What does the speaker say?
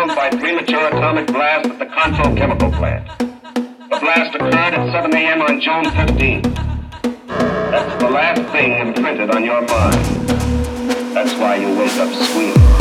By premature atomic blast at the Control Chemical Plant. The blast occurred at 7 a.m. on June 15th. That's the last thing imprinted on your mind. That's why you wake up squealing.